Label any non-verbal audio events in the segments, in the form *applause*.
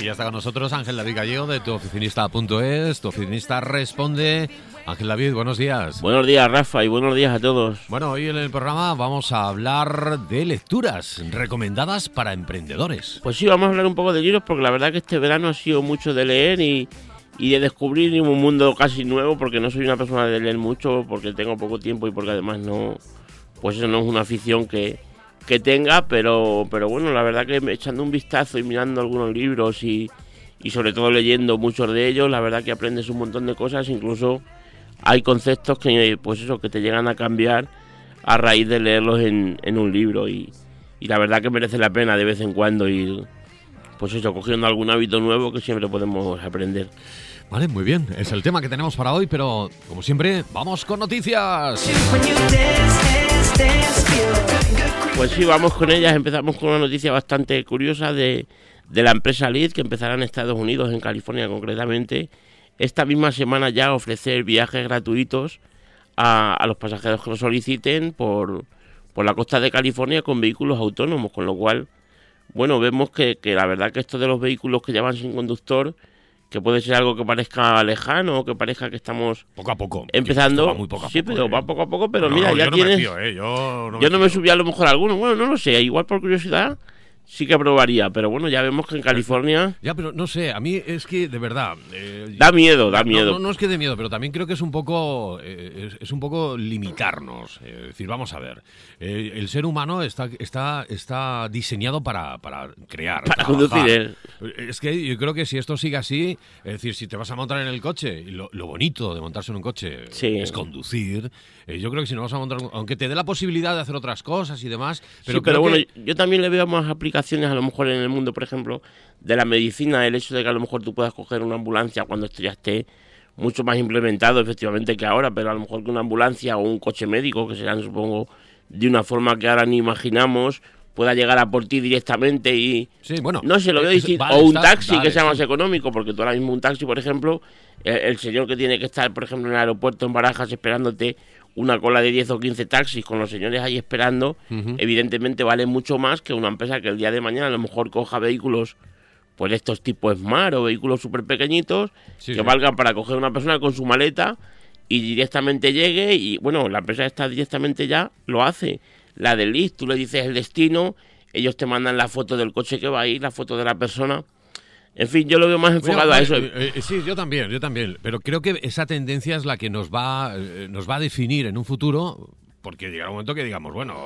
Y ya está con nosotros Ángel David Gallego de tuoficinista.es. Tu oficinista responde. Ángel David, buenos días. Buenos días, Rafa, y buenos días a todos. Bueno, hoy en el programa vamos a hablar de lecturas recomendadas para emprendedores. Pues sí, vamos a hablar un poco de libros porque la verdad que este verano ha sido mucho de leer y, y de descubrir un mundo casi nuevo porque no soy una persona de leer mucho, porque tengo poco tiempo y porque además no, pues eso no es una afición que, que tenga, pero, pero bueno, la verdad que echando un vistazo y mirando algunos libros y, y sobre todo leyendo muchos de ellos, la verdad que aprendes un montón de cosas, incluso hay conceptos que pues eso que te llegan a cambiar a raíz de leerlos en, en un libro y, y, la verdad que merece la pena de vez en cuando ir pues eso cogiendo algún hábito nuevo que siempre podemos aprender. Vale, muy bien, es el tema que tenemos para hoy, pero como siempre, vamos con noticias. Pues sí, vamos con ellas. Empezamos con una noticia bastante curiosa de, de la empresa Lead, que empezará en Estados Unidos, en California concretamente, esta misma semana ya ofrecer viajes gratuitos a, a los pasajeros que lo soliciten por, por, la costa de California con vehículos autónomos, con lo cual, bueno, vemos que, que la verdad que esto de los vehículos que llevan sin conductor que puede ser algo que parezca lejano o que parezca que estamos poco a poco empezando muy poco a sí poco, pero ¿eh? va poco a poco pero No, mira no, ya yo no tienes me fío, ¿eh? yo no me, yo no me subí a lo mejor a alguno bueno no lo sé igual por curiosidad sí que probaría pero bueno ya vemos que en California Ya, pero no sé, a mí es que de verdad. eh, da miedo da miedo No, no es que de miedo, pero también creo que es un poco, eh, es, es un poco limitarnos. eh, es decir, vamos a ver, eh, el ser humano está, está, está diseñado para, para crear, Para trabajar. conducir, Es que yo creo que si esto sigue así, es decir, si te vas a montar en el coche, y lo, lo bonito de montarse en un coche Sí. es conducir, yo creo que si no vas a montar, aunque te dé la posibilidad de hacer otras cosas y demás, pero, sí, pero bueno, que- yo también le veo más aplicaciones a lo mejor en el mundo, por ejemplo, de la medicina, el hecho de que a lo mejor tú puedas coger una ambulancia cuando esto ya esté mucho más implementado efectivamente que ahora, pero a lo mejor que una ambulancia o un coche médico, que serán supongo de una forma que ahora ni imaginamos, pueda llegar a por ti directamente y... Sí, bueno, No se lo veo es- distinto. vale, o un está- taxi vale, que sea sí. más económico, porque tú ahora mismo un taxi, por ejemplo, el, el señor que tiene que estar, por ejemplo, en el aeropuerto en Barajas esperándote una cola de 10 o 15 taxis con los señores ahí esperando, evidentemente vale mucho más que una empresa que el día de mañana a lo mejor coja vehículos, pues estos tipos Smart o vehículos súper pequeñitos, Sí, que sí. valgan para coger una persona con su maleta y directamente llegue y bueno, la empresa está directamente ya lo hace. La del list, tú le dices el destino, ellos te mandan la foto del coche que va a ir, la foto de la persona. En fin, yo lo veo más enfocado a eso. eh, eh, sí, yo también, yo también. Pero creo que esa tendencia es la que nos va, eh, nos va a definir en un futuro, porque llegará un momento que digamos, bueno,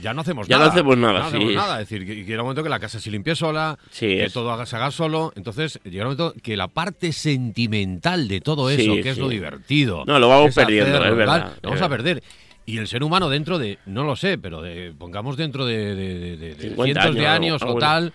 ya no hacemos Ya no nada. hacemos nada, No hacemos sí. nada. Es decir, que, que llega un momento que la casa se limpie sola, Sí, que es. todo haga- se haga solo. Entonces, llegará un momento que la parte sentimental de todo eso, Sí, que es lo divertido. No, lo vamos perdiendo, es verdad, tal, es Lo vamos a perder. Y el ser humano dentro de, no lo sé, pero de, pongamos dentro de, de- de- de- de 50 cientos de años, o tal,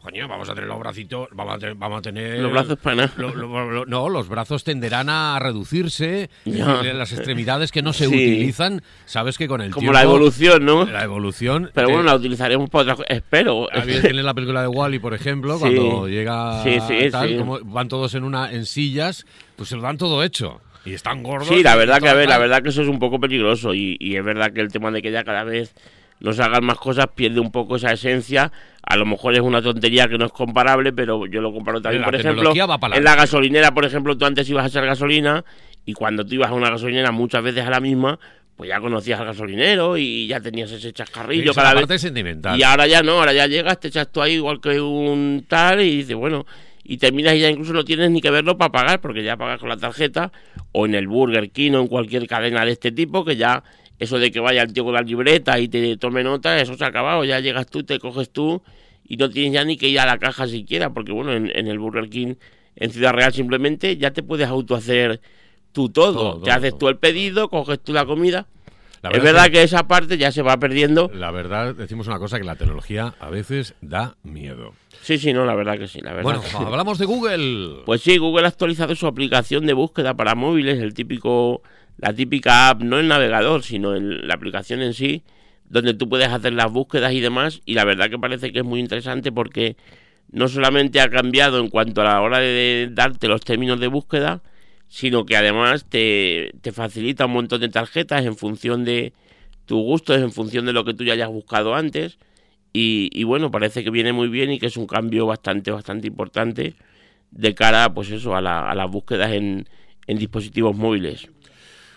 coño, vamos a tener los bracitos, vamos a tener, vamos a tener Los brazos para nada. lo- lo- lo- no, los brazos tenderán a reducirse, las extremidades que no se Sí. utilizan, sabes que con el Como tiempo la evolución, ¿no? la evolución Pero te- bueno, la utilizaremos para otra cosa. Espero. había en la película de Wally, por ejemplo, Sí. cuando llega Sí, sí, tal, sí. como van todos en una en sillas, pues se lo dan todo hecho y están gordos. Sí, la verdad que a ver, la verdad que eso es un poco peligroso y, y es verdad que el tema de que ya cada vez nos hagan más cosas pierde un poco esa esencia. A lo mejor es una tontería que no es comparable, pero yo lo comparo también, La por ejemplo, en la gasolinera, por ejemplo, tú antes ibas a echar gasolina y cuando tú ibas a una gasolinera muchas veces a la misma, pues ya conocías al gasolinero y ya tenías ese chascarrillo Esa cada parte vez. sentimental. Y ahora ya no, ahora ya llegas, te echas tú ahí igual que un tal y dices, bueno, y terminas y ya incluso no tienes ni que verlo para pagar, porque ya pagas con la tarjeta o en el Burger King o en cualquier cadena de este tipo, que ya eso de que vaya el tío con la libreta y te tome nota, eso se ha acabado, ya llegas tú, te coges tú y no tienes ya ni que ir a la caja siquiera, porque bueno, en, en el Burger King en Ciudad Real simplemente ya te puedes autohacer tú todo, Todo, te todo, haces todo. tú el pedido, coges tú la comida. La es verdad que esa parte ya se va perdiendo. la verdad decimos una cosa que la tecnología a veces da miedo. Sí, sí, no, la verdad que sí, la verdad. Bueno, que sí. hablamos de Google. Pues sí, Google ha actualizado su aplicación de búsqueda para móviles, el típico, la típica app, no el navegador, sino la aplicación en sí, donde tú puedes hacer las búsquedas y demás. Y la verdad que parece que es muy interesante porque no solamente ha cambiado en cuanto a la hora de darte los términos de búsqueda, sino que además te, te facilita un montón de tarjetas en función de tus gustos, en función de lo que tú ya hayas buscado antes. Y, bueno, parece que viene muy bien y que es un cambio bastante, bastante importante de cara, pues eso, a, la, a las búsquedas en, en dispositivos móviles.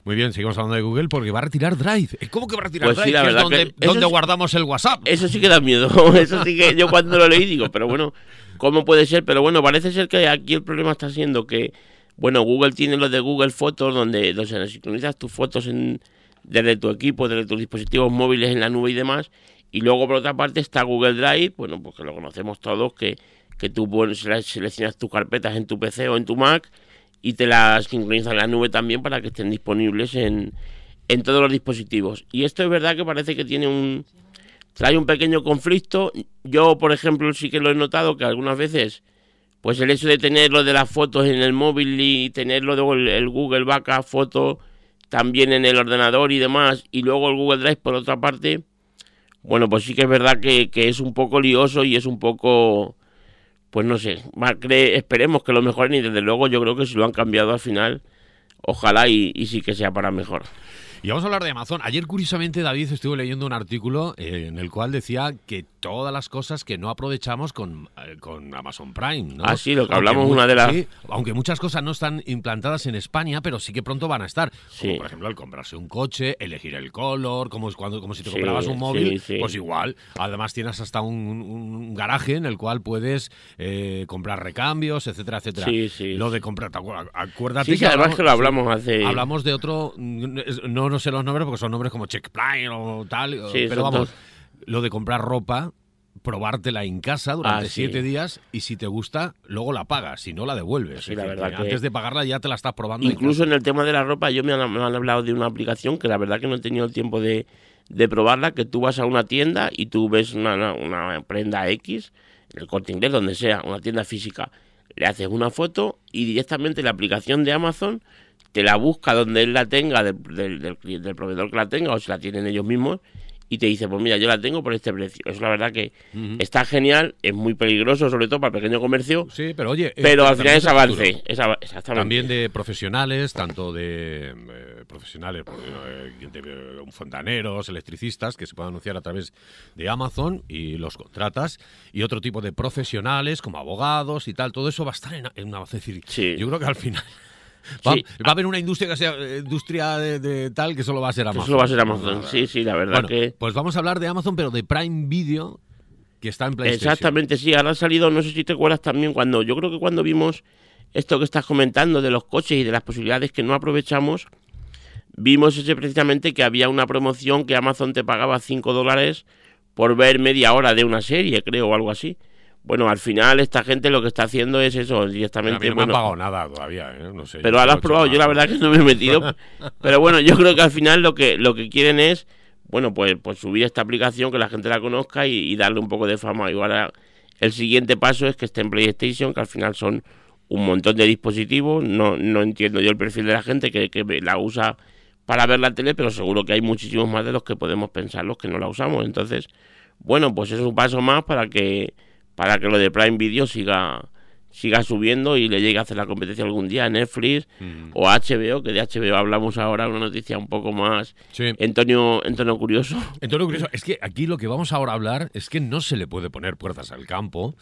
Muy bien, seguimos hablando de Google porque va a retirar Drive. ¿Cómo que va a retirar pues Drive? es donde, donde guardamos el WhatsApp. Eso sí que da miedo. *laughs* Eso sí que yo cuando lo leí digo, pero bueno, ¿cómo puede ser? Pero bueno, parece ser que aquí el problema está siendo que, bueno, Google tiene lo de Google Fotos, donde, donde sincronizas tus fotos en, desde tu equipo, desde tus dispositivos móviles en la nube y demás. Y luego, por otra parte, está Google Drive, bueno, pues que lo conocemos todos, que, que tú seleccionas tus carpetas en tu PC o en tu Mac y te las sincronizas en la nube también para que estén disponibles en, en todos los dispositivos. Y esto es verdad que parece que tiene un trae un pequeño conflicto. Yo, por ejemplo, sí que lo he notado que algunas veces pues el hecho de tener lo de las fotos en el móvil y tenerlo de el Google Backup foto también en el ordenador y demás, y luego el Google Drive por otra parte, bueno, pues sí que es verdad que, es un poco lioso y es un poco, pues no sé, esperemos que lo mejoren y desde luego yo creo que si lo han cambiado al final, ojalá y sí que sea para mejor. Y vamos a hablar de Amazon. Ayer, curiosamente, David, estuve leyendo un artículo eh, en el cual decía que todas las cosas que no aprovechamos con, eh, con Amazon Prime. ¿no? Ah, sí, lo que hablamos una de las... aunque muchas cosas no están implantadas en España, pero sí que pronto van a estar. Como, por ejemplo, el comprarse un coche, elegir el color, como, cuando, como si te comprabas un móvil, pues igual. Además, tienes hasta un, garaje en el cual puedes eh, comprar recambios, etcétera, etcétera. Sí, sí. Lo de comprar, acuérdate que además que lo hablamos hace... Hablamos de otro, no no sé los nombres porque son nombres como Checkpoint o tal, pero vamos, lo de comprar ropa, probártela en casa durante ah, siete días y si te gusta, luego la pagas, si no la devuelves. la verdad Antes de pagarla ya te la estás probando. Incluso en, el tema de la ropa, yo me han, hablado de una aplicación que la verdad que no he tenido el tiempo de, probarla, que tú vas a una tienda y tú ves una, una prenda X, el corte inglés, donde sea, una tienda física, le haces una foto y directamente la aplicación de Amazon te la busca donde él la tenga, del, del, proveedor que la tenga, o si la tienen ellos mismos, y te dice, pues mira, yo la tengo por este precio. Eso la verdad que está genial, es muy peligroso, sobre todo para el pequeño comercio. Sí, pero oye... Pero al final es avance. También de profesionales, tanto de eh, profesionales, eh, de, fontaneros, electricistas, que se pueden anunciar a través de Amazon y los contratas, y otro tipo de profesionales como abogados y tal, todo eso va a estar en, una... Es decir, yo creo que al final... Va, a haber una industria que sea eh, industria de, tal que solo va a ser Amazon. Solo va a ser Amazon, sí, sí, la verdad que... Pues vamos a hablar de Amazon, pero de Prime Video, que está en PlayStation. Exactamente, sí, ahora ha salido, no sé si te acuerdas también, cuando yo creo que cuando vimos esto que estás comentando de los coches y de las posibilidades que no aprovechamos, vimos ese precisamente que había una promoción que Amazon te pagaba 5 dólares por ver media hora de una serie, creo, o algo así. Bueno, al final esta gente lo que está haciendo es eso, directamente... no me han pagado nada todavía, ¿eh? no sé. Pero ahora has probado, yo la verdad que no me he metido. *laughs* pero bueno, yo creo que al final lo que, lo que quieren es, bueno, pues, pues subir esta aplicación, que la gente la conozca y, darle un poco de fama. Y ahora el siguiente paso es que esté en PlayStation, que al final son un montón de dispositivos. No, no entiendo yo el perfil de la gente que, que la usa para ver la tele, pero seguro que hay muchísimos más de los que podemos pensar los que no la usamos. Entonces, bueno, pues es un paso más para que para que lo de Prime Video siga siga subiendo y le llegue a hacer la competencia algún día a Netflix mm. o HBO, que de HBO hablamos ahora, una noticia un poco más en, tono, curioso. En tono curioso, *laughs* es que aquí lo que vamos ahora a hablar es que no se le puede poner puertas al campo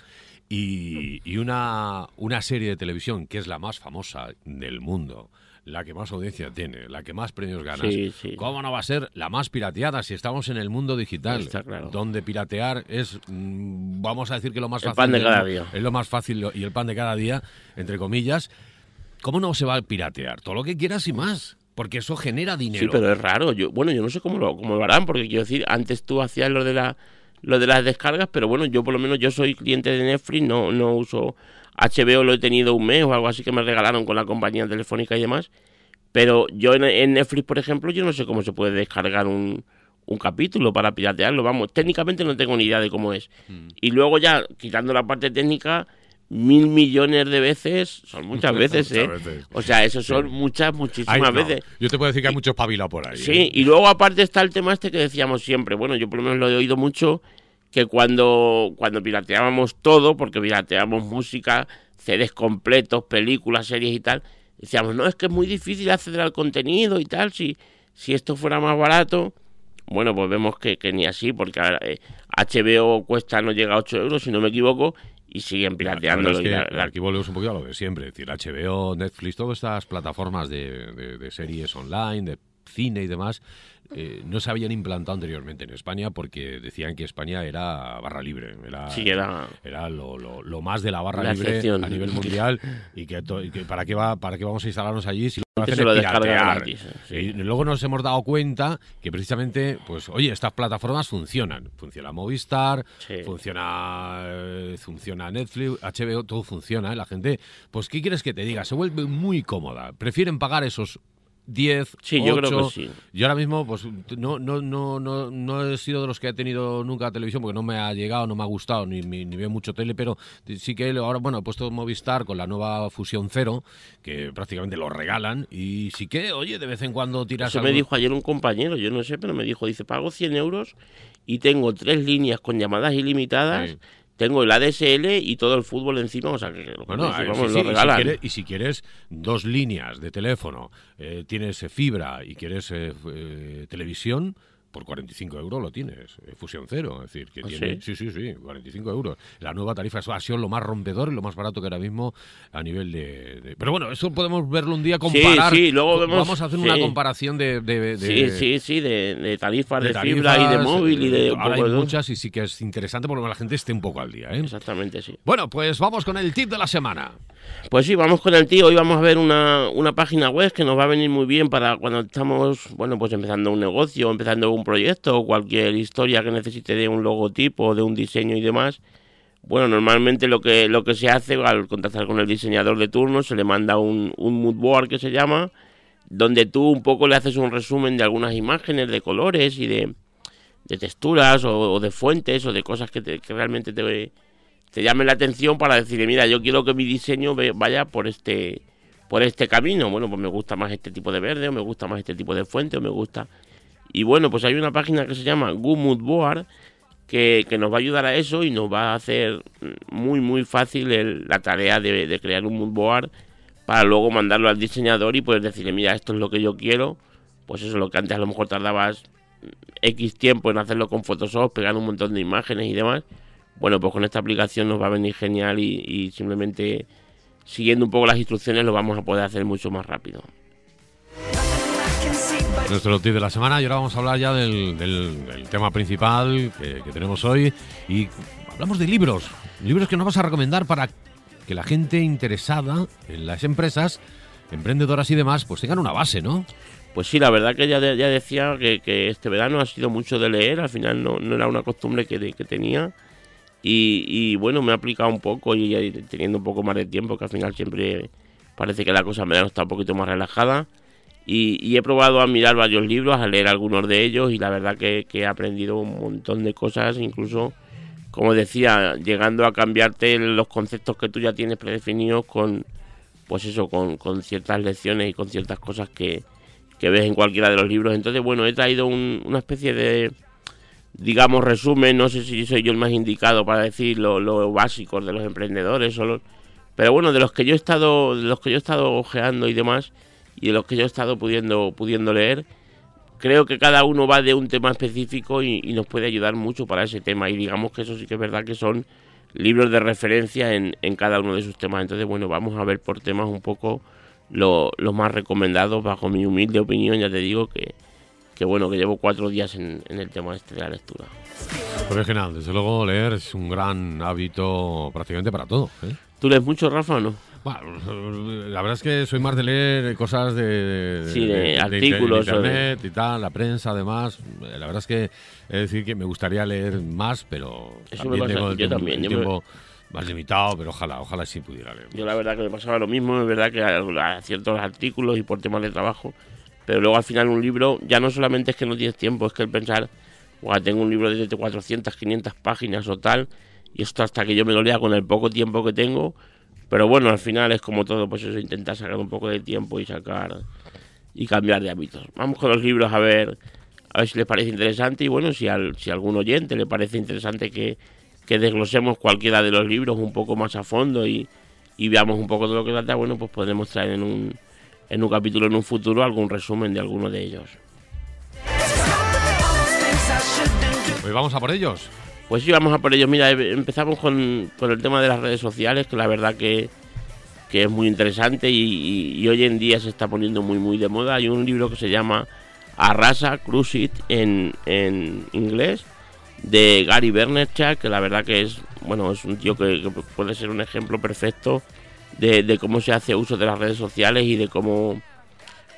y, y una, una serie de televisión que es la más famosa del mundo, la que más audiencia tiene, la que más premios gana. ¿Cómo no va a ser la más pirateada si estamos en el mundo digital? Donde piratear es, mm, vamos a decir que lo más el fácil. pan de cada día. Es lo más fácil y el pan de cada día, entre comillas. ¿Cómo no se va a piratear? Todo lo que quieras y más. Porque eso genera dinero. Sí, pero es raro. Yo, bueno, yo no sé cómo lo, cómo lo harán, porque quiero decir, antes tú hacías lo de la lo de las descargas, pero bueno, yo por lo menos yo soy cliente de Netflix, no, no uso HBO lo he tenido un mes o algo así que me regalaron con la compañía telefónica y demás. Pero yo en, Netflix, por ejemplo, yo no sé cómo se puede descargar un, un capítulo para piratearlo. Vamos, técnicamente no tengo ni idea de cómo es. Hmm. Y luego ya, quitando la parte técnica, mil millones de veces, son muchas *laughs* veces, ¿eh? O sea, eso son muchas, muchísimas veces. Yo te puedo decir que hay mucho pabilo por ahí. Sí, ¿eh? y luego aparte está el tema este que decíamos siempre. Bueno, yo por lo menos lo he oído mucho que cuando, cuando pirateábamos todo, porque pirateábamos música, CDs completos, películas, series y tal, decíamos, no, es que es muy difícil acceder al contenido y tal, si, si esto fuera más barato. bueno, pues vemos que, que ni así, porque HBO eh, cuesta, no llega a 8 euros, si no me equivoco, y siguen pirateando. Aquí volvemos un poquito a lo de siempre, es decir, HBO, Netflix, todas estas plataformas de, de series online, de cine y demás, eh, no se habían implantado anteriormente en España porque decían que España era barra libre, era, era... lo, más de la barra libre a nivel mundial y que, para qué va para qué vamos a instalarnos allí si lo hacen piratear. Y luego nos hemos dado cuenta que precisamente, pues, oye, estas plataformas funcionan. Funciona Movistar, funciona, eh, funciona Netflix, HBO, todo funciona. ¿eh? La gente, pues, ¿qué quieres que te diga? Se vuelve muy cómoda. Prefieren pagar esos 10, sí, yo creo que sí. Yo ahora mismo, pues no, no, no, no, no he sido de los que he tenido nunca televisión porque no me ha llegado, no me ha gustado, ni, ni, veo mucho tele, pero sí que ahora, bueno, he puesto Movistar con la nueva Fusión Cero, que prácticamente lo regalan, y sí que, oye, de vez en cuando tiras. Eso me dijo ayer un compañero, yo no sé, pero me dijo, dice, pago 100 euros y tengo tres líneas con llamadas ilimitadas tengo el ADSL y todo el fútbol encima, o sea que bueno, vamos, lo regalan. Y si, quieres, dos líneas de teléfono, eh, tienes fibra y quieres eh, eh, televisión, por 45 euros lo tienes, eh, Fusión Cero. Es decir, que ¿Ah, tiene. Sí? sí, sí, 45 euros. La nueva tarifa ha sido lo más rompedor y lo más barato que ahora mismo a nivel de. Pero bueno, eso podemos verlo un día, comparar. Sí, sí, luego vemos, Vamos a hacer una comparación de, de, Sí, sí, sí, de, tarifas de, fibra y de móvil y de. Ahora hay muchas y sí que es interesante porque la gente esté un poco al día. ¿eh? Exactamente, sí. Bueno, pues vamos con el tip de la semana. Pues sí, vamos con el tío. Hoy vamos a ver una, una página web que nos va a venir muy bien para cuando estamos, bueno, pues empezando un negocio, empezando un proyecto o cualquier historia que necesite de un logotipo, de un diseño y demás. Bueno, normalmente lo que, lo que se hace al contactar con el diseñador de turno, se le manda un, un mood board que se llama, donde tú un poco le haces un resumen de algunas imágenes, de colores y de, de texturas o, de fuentes o de cosas que, que realmente te, te llame la atención para decirle, mira, yo quiero que mi diseño vaya por este por este camino. Bueno, pues me gusta más este tipo de verde, o me gusta más este tipo de fuente, o me gusta. Y bueno, pues hay una página que se llama Gumud Board que, que, nos va a ayudar a eso y nos va a hacer muy, muy fácil la tarea de, crear un mood board para luego mandarlo al diseñador y poder decirle, mira, esto es lo que yo quiero. Pues eso es lo que antes a lo mejor tardabas X tiempo en hacerlo con Photoshop, pegar un montón de imágenes y demás bueno, pues con esta aplicación nos va a venir genial y, simplemente siguiendo un poco las instrucciones lo vamos a poder hacer mucho más rápido. Nuestro tip de la semana y ahora vamos a hablar ya del, tema principal que, que, tenemos hoy y hablamos de libros, libros que nos vas a recomendar para que la gente interesada en las empresas, emprendedoras y demás, pues tengan una base, ¿no? Pues sí, la verdad que ya, ya decía que, este verano ha sido mucho de leer, al final no, no era una costumbre que, que tenía y, bueno, me he aplicado un poco y, teniendo un poco más de tiempo, que al final siempre parece que la cosa me estado un poquito más relajada. Y, he probado a mirar varios libros, a leer algunos de ellos y la verdad que, he aprendido un montón de cosas, incluso, como decía, llegando a cambiarte los conceptos que tú ya tienes predefinidos con, pues eso, con, ciertas lecciones y con ciertas cosas que, ves en cualquiera de los libros. Entonces, bueno, he traído una especie de digamos, resumen, no sé si soy yo el más indicado para decir lo, lo básico de los emprendedores, o pero bueno, de los que yo he estado, de los que yo he estado ojeando y demás, y de los que yo he estado pudiendo, pudiendo leer, creo que cada uno va de un tema específico y, nos puede ayudar mucho para ese tema. Y digamos que eso sí que es verdad que son libros de referencia en, en cada uno de sus temas. Entonces, bueno, vamos a ver por temas un poco los más recomendados bajo mi humilde opinión. Ya te digo que, que bueno, que llevo cuatro días en, el tema este de la lectura. Pues genial, desde luego leer es un gran hábito prácticamente para todo. ¿eh? ¿Tú lees mucho, Rafa, o no? Bueno, la verdad es que soy más de leer cosas de, sí, de, artículos internet y tal, la prensa además. La verdad es que es decir que me gustaría leer más, pero también tengo el, tiempo, más limitado, pero ojalá, ojalá sí pudiera leer. Yo la verdad que me pasaba lo mismo, es verdad que a ciertos artículos y por temas de trabajo pero luego al final un libro ya no solamente es que no tienes tiempo, es que el pensar, tengo un libro de 400, 500 páginas o tal, y esto hasta que yo me lo lea con el poco tiempo que tengo, pero bueno, al final es como todo, pues eso, intentar sacar un poco de tiempo y sacar y cambiar de hábitos. Vamos con los libros a ver a ver si les parece interesante y bueno, si al si a algún oyente le parece interesante que, que desglosemos cualquiera de los libros un poco más a fondo y, y veamos un poco de lo que trata, bueno, pues podremos traer en un en un capítulo en un futuro algún resumen de alguno de ellos. Pues vamos a por ellos. Pues sí, vamos a por ellos. Mira, eh, empezamos con, con el tema de las redes sociales, que la verdad que, que es muy interesante y, hoy en día se está poniendo muy, muy de moda. Hay un libro que se llama Arrasa, Cruise It en, en inglés, de Gary Vaynerchuk, que la verdad que es, bueno, es un tío que, puede ser un ejemplo perfecto de, cómo se hace uso de las redes sociales y de cómo,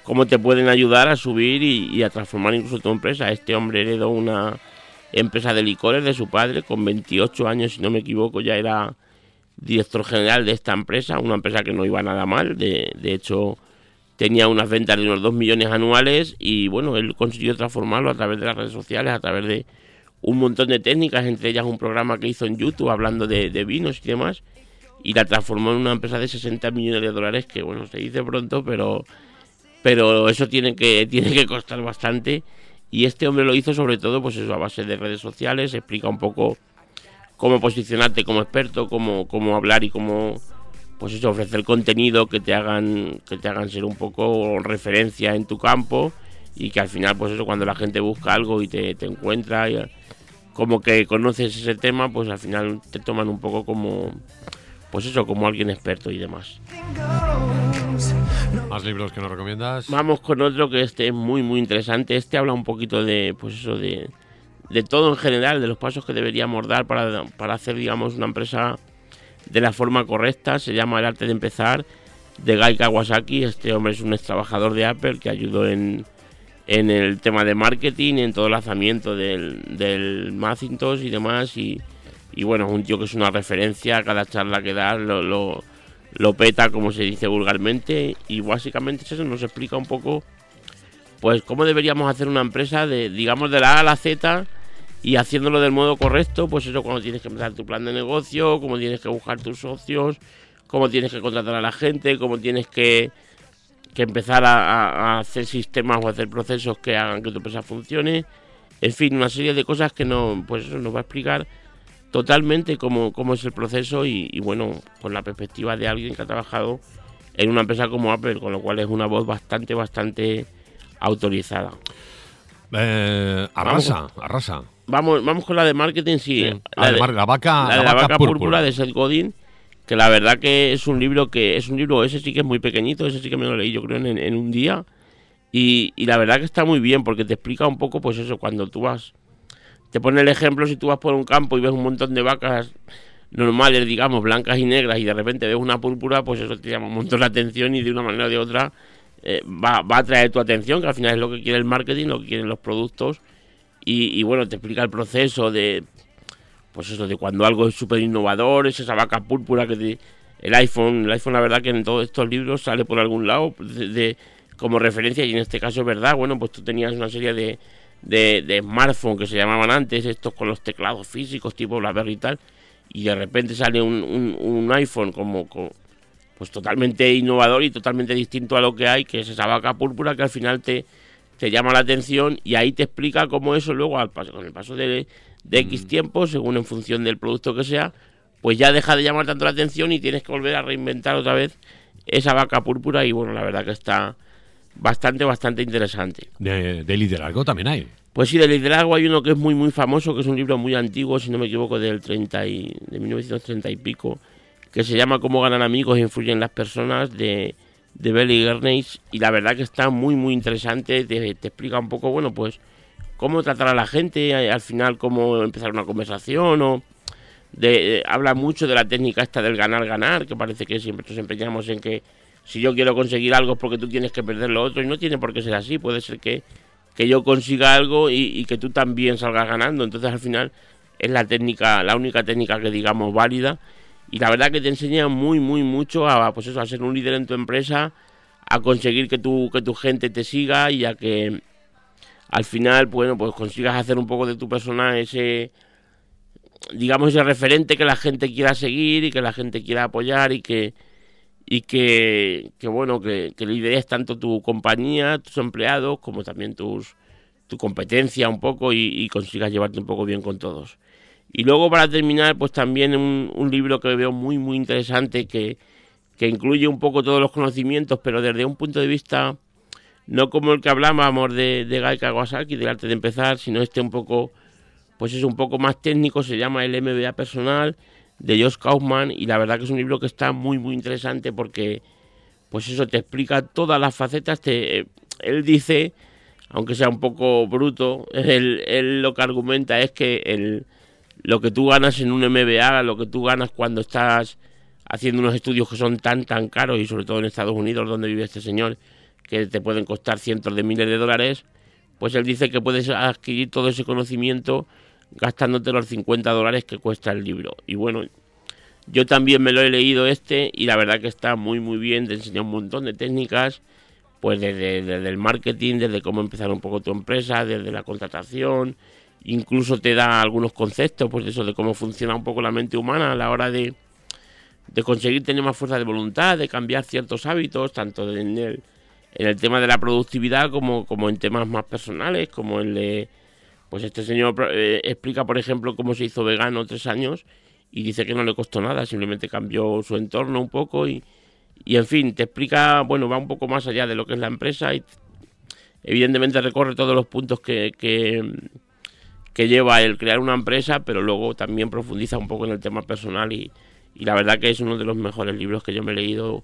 cómo te pueden ayudar a subir y, a transformar incluso tu empresa. Este hombre heredó una empresa de licores de su padre, con 28 años, si no me equivoco, ya era director general de esta empresa, una empresa que no iba nada mal, de, de hecho tenía unas ventas de unos 2 millones anuales y bueno, él consiguió transformarlo a través de las redes sociales, a través de un montón de técnicas, entre ellas un programa que hizo en YouTube hablando de, de vinos y demás, y la transformó en una empresa de 60 millones de dólares, que bueno, se dice pronto, pero, pero eso tiene que, *laughs* tiene que costar bastante. Y este hombre lo hizo sobre todo pues eso, a base de redes sociales, explica un poco cómo posicionarte como experto, cómo, cómo hablar y cómo pues eso, ofrecer contenido que te hagan que te hagan ser un poco referencia en tu campo y que al final pues eso cuando la gente busca algo y te, te encuentra y, como que conoces ese tema pues al final te toman un poco como pues eso como alguien experto y demás más libros que nos recomiendas. Vamos con otro que este es muy muy interesante. Este habla un poquito de pues eso de, de todo en general, de los pasos que deberíamos dar para, para hacer digamos una empresa de la forma correcta. Se llama El arte de empezar de Guy Kawasaki. Este hombre es un ex trabajador de Apple que ayudó en, en el tema de marketing, en todo el lanzamiento del, del Macintosh y demás. Y, y bueno, es un tío que es una referencia. Cada charla que da lo, lo lo peta, como se dice vulgarmente, y básicamente eso nos explica un poco, pues, cómo deberíamos hacer una empresa de, digamos, de la A a la Z y haciéndolo del modo correcto, pues eso cuando tienes que empezar tu plan de negocio, cómo tienes que buscar tus socios, cómo tienes que contratar a la gente, cómo tienes que, que empezar a, hacer sistemas o hacer procesos que hagan que tu empresa funcione. En fin, una serie de cosas que no, pues eso nos va a explicar totalmente cómo, cómo es el proceso y, bueno, con la perspectiva de alguien que ha trabajado en una empresa como Apple, con lo cual es una voz bastante, bastante autorizada. Eh, arrasa, arrasa. Vamos, vamos con la de marketing, sí. La, de, la, vaca, la, vaca, púrpura. de Seth Godin, que la verdad que es un libro que es un libro, ese sí que es muy pequeñito, ese sí que me lo leí yo creo en, en un día. Y, y la verdad que está muy bien porque te explica un poco, pues eso, cuando tú vas te pone el ejemplo si tú vas por un campo y ves un montón de vacas normales, digamos, blancas y negras, y de repente ves una púrpura, pues eso te llama un montón la atención y de una manera o de otra eh, va, va, a atraer tu atención, que al final es lo que quiere el marketing, lo que quieren los productos. Y, bueno, te explica el proceso de, pues eso, de cuando algo es súper innovador, es esa vaca púrpura que el iPhone, el iPhone la verdad que en todos estos libros sale por algún lado de, como referencia y en este caso es verdad, bueno, pues tú tenías una serie de, de, de smartphone que se llamaban antes, estos con los teclados físicos tipo BlackBerry y tal, y de repente sale un, un, iPhone como, pues totalmente innovador y totalmente distinto a lo que hay, que es esa vaca púrpura que al final te, te llama la atención y ahí te explica cómo eso luego al paso, con el paso de, de X mm. tiempo, según en función del producto que sea, pues ya deja de llamar tanto la atención y tienes que volver a reinventar otra vez esa vaca púrpura y bueno, la verdad que está bastante, bastante interesante. De, liderazgo también hay. Pues sí, de liderazgo hay uno que es muy, muy famoso, que es un libro muy antiguo, si no me equivoco, del 30 y, de 1930 y pico, que se llama Cómo ganar amigos e influyen las personas, de, de Belly Gerneis, y la verdad que está muy, muy interesante, te, explica un poco, bueno, pues cómo tratar a la gente, al final cómo empezar una conversación, o de, habla mucho de la técnica esta del ganar-ganar, que parece que siempre nos empeñamos en que si yo quiero conseguir algo es porque tú tienes que perder lo otro y no tiene por qué ser así, puede ser que, que yo consiga algo y, que tú también salgas ganando, entonces al final es la técnica, la única técnica que digamos válida. Y la verdad que te enseña muy muy mucho a pues eso, a ser un líder en tu empresa, a conseguir que tu que tu gente te siga y a que al final bueno, pues consigas hacer un poco de tu persona ese digamos ese referente que la gente quiera seguir y que la gente quiera apoyar y que y que, que bueno, que, que lideres tanto tu compañía, tus empleados, como también tus, tu competencia un poco y, consigas llevarte un poco bien con todos. Y luego para terminar, pues también un, libro que veo muy, muy interesante que, que incluye un poco todos los conocimientos, pero desde un punto de vista no como el que hablábamos de, de Gai Kawasaki, del arte de empezar, sino este un poco pues es un poco más técnico, se llama el MBA personal de Josh Kaufman y la verdad que es un libro que está muy muy interesante porque pues eso te explica todas las facetas, te, él dice, aunque sea un poco bruto, *laughs* él, lo que argumenta es que el, lo que tú ganas en un MBA, lo que tú ganas cuando estás haciendo unos estudios que son tan tan caros y sobre todo en Estados Unidos donde vive este señor, que te pueden costar cientos de miles de dólares, pues él dice que puedes adquirir todo ese conocimiento gastándote los 50 dólares que cuesta el libro. Y bueno, yo también me lo he leído este y la verdad que está muy muy bien, te enseña un montón de técnicas, pues desde, el marketing, desde cómo empezar un poco tu empresa, desde la contratación, incluso te da algunos conceptos, pues eso, de cómo funciona un poco la mente humana a la hora de, de conseguir tener más fuerza de voluntad, de cambiar ciertos hábitos, tanto en el, en el tema de la productividad como, como en temas más personales, como el de pues este señor eh, explica, por ejemplo, cómo se hizo vegano tres años y dice que no le costó nada, simplemente cambió su entorno un poco y, y en fin, te explica, bueno, va un poco más allá de lo que es la empresa y evidentemente recorre todos los puntos que, que, que lleva el crear una empresa, pero luego también profundiza un poco en el tema personal y, y la verdad que es uno de los mejores libros que yo me he leído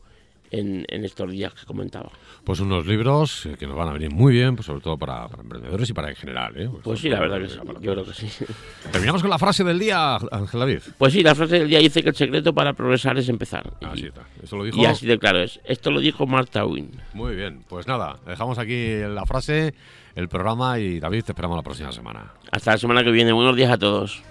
en, estos días que comentaba. Pues unos libros que nos van a venir muy bien, pues sobre todo para, emprendedores y para en general. ¿eh? Pues, pues sí, la verdad que sí, yo creo que sí. *laughs* Terminamos con la frase del día, Ángel David. Pues sí, la frase del día dice que el secreto para progresar es empezar. Así está. Esto lo dijo... Y así de claro es. Esto lo dijo Marta Wynne. Muy bien, pues nada, dejamos aquí la frase, el programa y David, te esperamos la próxima semana. Hasta la semana que viene. Buenos días a todos.